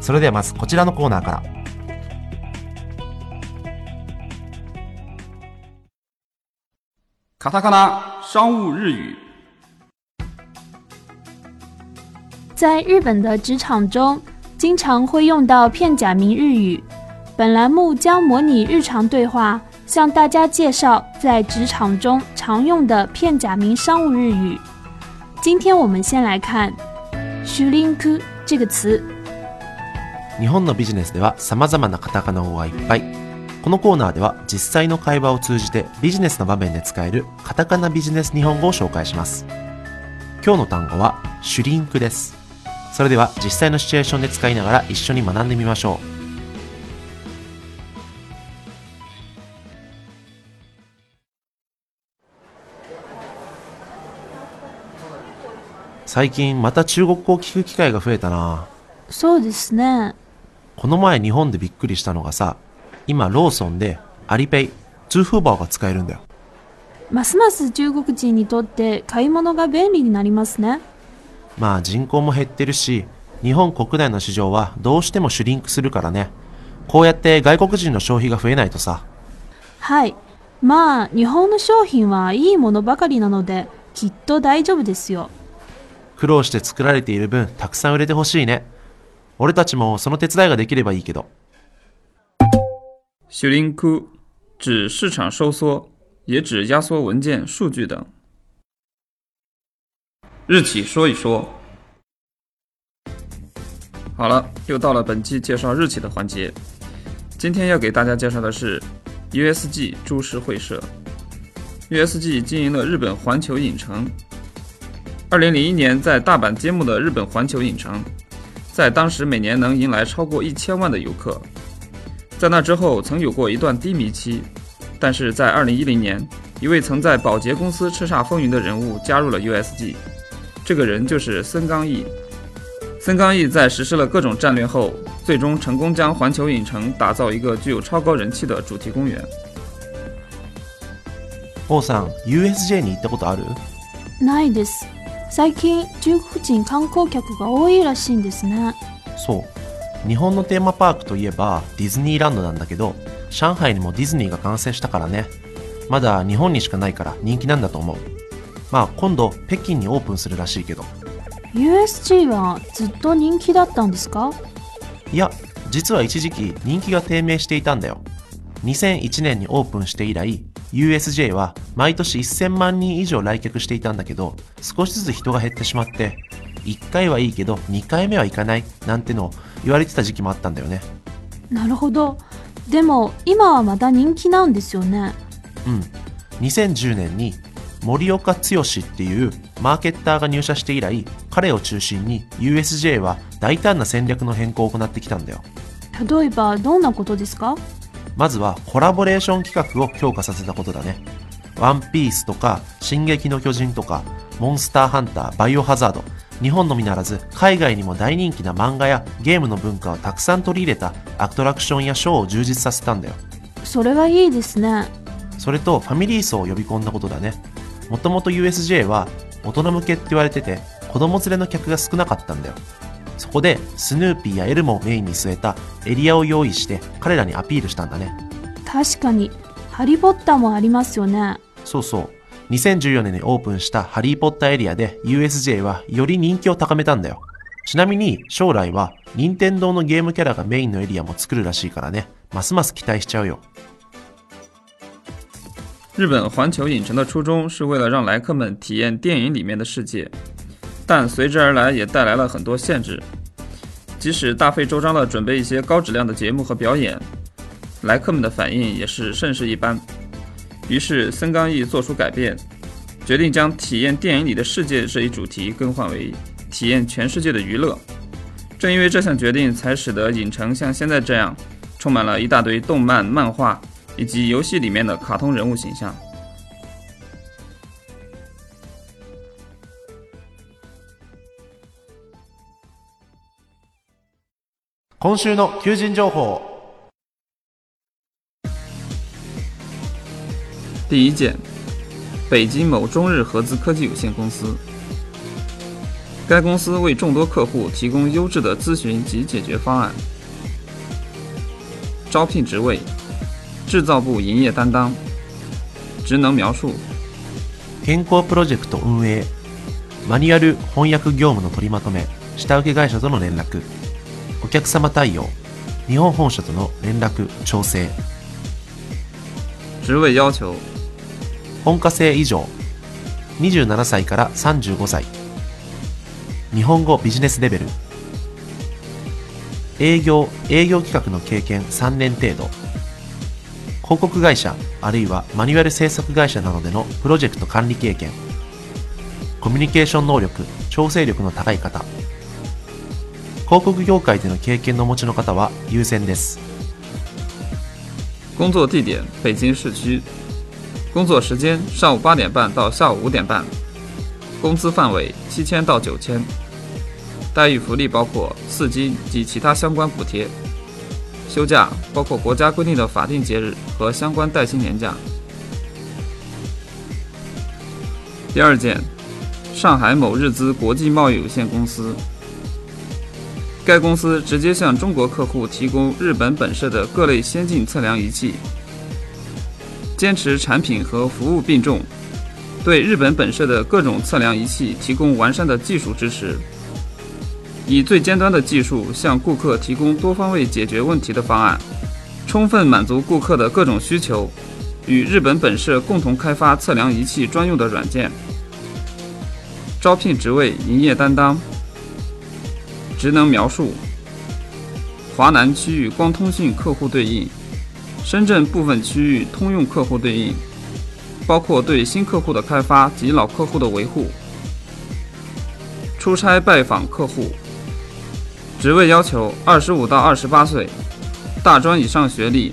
それではまずこちらのコーナーから。カタカナ、商务日语。在日本的职场中，经常会用到片假名日语。本栏目将模拟日常对话，向大家介绍在职场中常用的片假名商务日语。今天我们先来看 s h r i n k 这个词。日本のビジネスでは様々なカタカナ語がいっぱい。このコーナーでは実際の会話を通じてビジネスの場面で使えるカタカナビジネス日本語を紹介します。今日の単語はシュリンクです。それでは実際のシチュエーションで使いながら一緒に学んでみましょう。最近また中国語を聞く機会が増えたなそうですねこの前日本でびっくりしたのがさ、今ローソンでアリペイ、通風バーが使えるんだよ。ますます中国人にとって買い物が便利になりますね。まあ人口も減ってるし、日本国内の市場はどうしてもシュリンクするからね。こうやって外国人の消費が増えないとさ。はい。まあ、日本の商品はいいものばかりなので、きっと大丈夫ですよ。苦労して作られている分、たくさん売れてほしいね。俺们たちもその手伝いができればいいけど。shrink 指市场收缩，也指压缩文件、数据等。日起说一说。好了，又到了本期介绍日起的环节。今天要给大家介绍的是 USG 株式会社。USG 经营了日本环球影城。二零零一年在大阪揭幕的日本环球影城。在当时每年能迎来超过一千万的游客，在那之后曾有过一段低迷期，但是在二零一零年，一位曾在宝洁公司叱咤风云的人物加入了 USG，这个人就是森冈毅。森冈毅在实施了各种战略后，最终成功将环球影城打造一个具有超高人气的主题公园。おさん，USJ に行ったことある？ないです。最近中国人観光客が多いらしいんですねそう日本のテーマパークといえばディズニーランドなんだけど上海にもディズニーが完成したからねまだ日本にしかないから人気なんだと思うまあ今度北京にオープンするらしいけど USG はずっと人気だったんですかいや実は一時期人気が低迷していたんだよ2001年にオープンして以来 USJ は毎年1000万人以上来客していたんだけど少しずつ人が減ってしまって1回はいいけど2回目は行かないなんてのを言われてた時期もあったんだよねなるほどでも今はまだ人気なんですよねうん2010年に森岡剛っていうマーケッターが入社して以来彼を中心に USJ は大胆な戦略の変更を行ってきたんだよ例えばどんなことですかまずはコラボレーション企画を強化させたことだね。ワンピースとか、進撃の巨人とか、モンスターハンター、バイオハザード、日本のみならず海外にも大人気な漫画やゲームの文化をたくさん取り入れたアトラクションやショーを充実させたんだよそれはいいですねそれとファミリー層を呼び込んだことだねもともと USJ は大人向けって言われてて子供連れの客が少なかったんだよそこでスヌーピーやエルモをメインに据えたエリアを用意して彼らにアピールしたんだね確かにハリー・ポッターもありますよねそうそう2014年にオープンしたハリー・ポッターエリアで USJ はより人気を高めたんだよちなみに将来は任天堂のゲームキャラがメインのエリアも作るらしいからねますます期待しちゃうよ日本环球影城の初衷是为了让来客们体验电影里面的世界，但随之而来也带来了很多限制，即使大费周章的准备一些高质量的节目和表演，来客们的反应也是甚是一般。于是森冈毅做出改变，决定将体验电影里的世界这一主题更换为体验全世界的娱乐。正因为这项决定，才使得影城像现在这样，充满了一大堆动漫、漫画以及游戏里面的卡通人物形象。今週の求人情報。第一件，北京某中日合资科技有限公司。该公司为众多客户提供优质的咨询及解决方案。招聘职位：制造部营业担当。职能描述：変更プロジェクト運営、マニュアル翻訳業務の取りまとめ、下請会社との連絡。お客様対応日本本社との連絡調整位要求本科生以上27歳から35歳日本語ビジネスレベル営業営業企画の経験3年程度広告会社あるいはマニュアル制作会社などでのプロジェクト管理経験コミュニケーション能力調整力の高い方広告業界での経験の持ちの方は優先です。工作地点：北京市区。工作时间：上午八点半到下午五点半。工资范围：七千到九千。待遇福利包括四金及其他相关补贴。休假包括国家规定的法定节日和相关带薪年假。第二件，上海某日资国际贸易有限公司。该公司直接向中国客户提供日本本社的各类先进测量仪器，坚持产品和服务并重，对日本本社的各种测量仪器提供完善的技术支持，以最尖端的技术向顾客提供多方位解决问题的方案，充分满足顾客的各种需求，与日本本社共同开发测量仪器专用的软件。招聘职位：营业担当。职能描述：华南区域光通信客户对应，深圳部分区域通用客户对应，包括对新客户的开发及老客户的维护。出差拜访客户。职位要求：二十五到二十八岁，大专以上学历，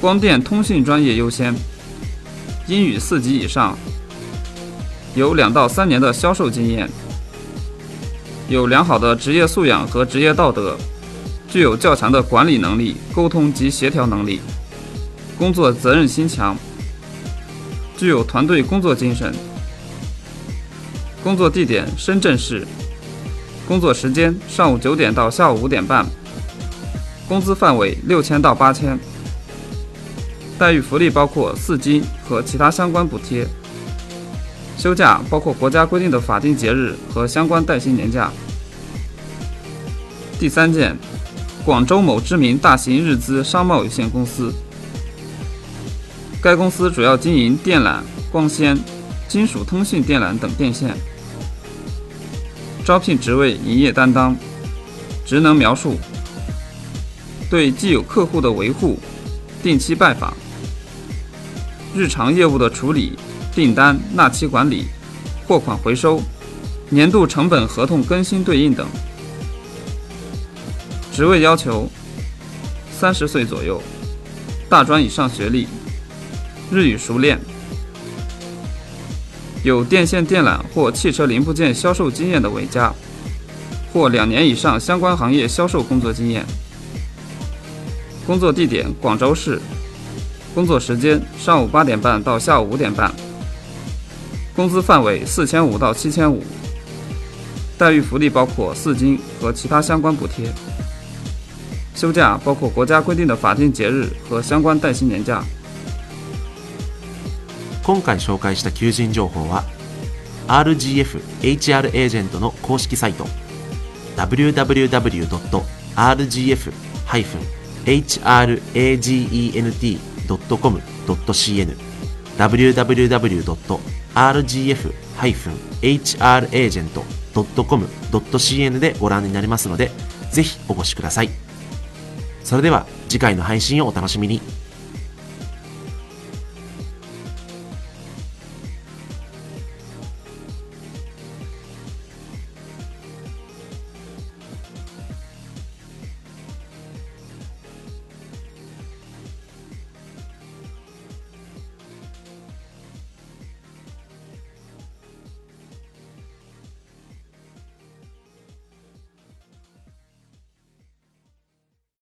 光电通信专业优先，英语四级以上，有两到三年的销售经验。有良好的职业素养和职业道德，具有较强的管理能力、沟通及协调能力，工作责任心强，具有团队工作精神。工作地点：深圳市，工作时间：上午九点到下午五点半，工资范围：六千到八千，待遇福利包括四金和其他相关补贴。休假包括国家规定的法定节日和相关带薪年假。第三件，广州某知名大型日资商贸有限公司，该公司主要经营电缆、光纤、金属通信电缆等电线。招聘职位：营业担当，职能描述：对既有客户的维护，定期拜访，日常业务的处理。订单纳期管理、货款回收、年度成本合同更新对应等。职位要求：三十岁左右，大专以上学历，日语熟练，有电线电缆或汽车零部件销售经验的为佳，或两年以上相关行业销售工作经验。工作地点：广州市。工作时间：上午八点半到下午五点半。工资范围四千五到七千五，待遇福利包括四金和其他相关补贴，休假包括国家规定的法定节日和相关带薪年假。今回紹介した求人情報は、RGF HR Agent の公式サイト、www.rgf-hragent.com.cn。www.rgf-hragent.com.cn でご覧になれますので、ぜひお越しください。それでは次回の配信をお楽しみに。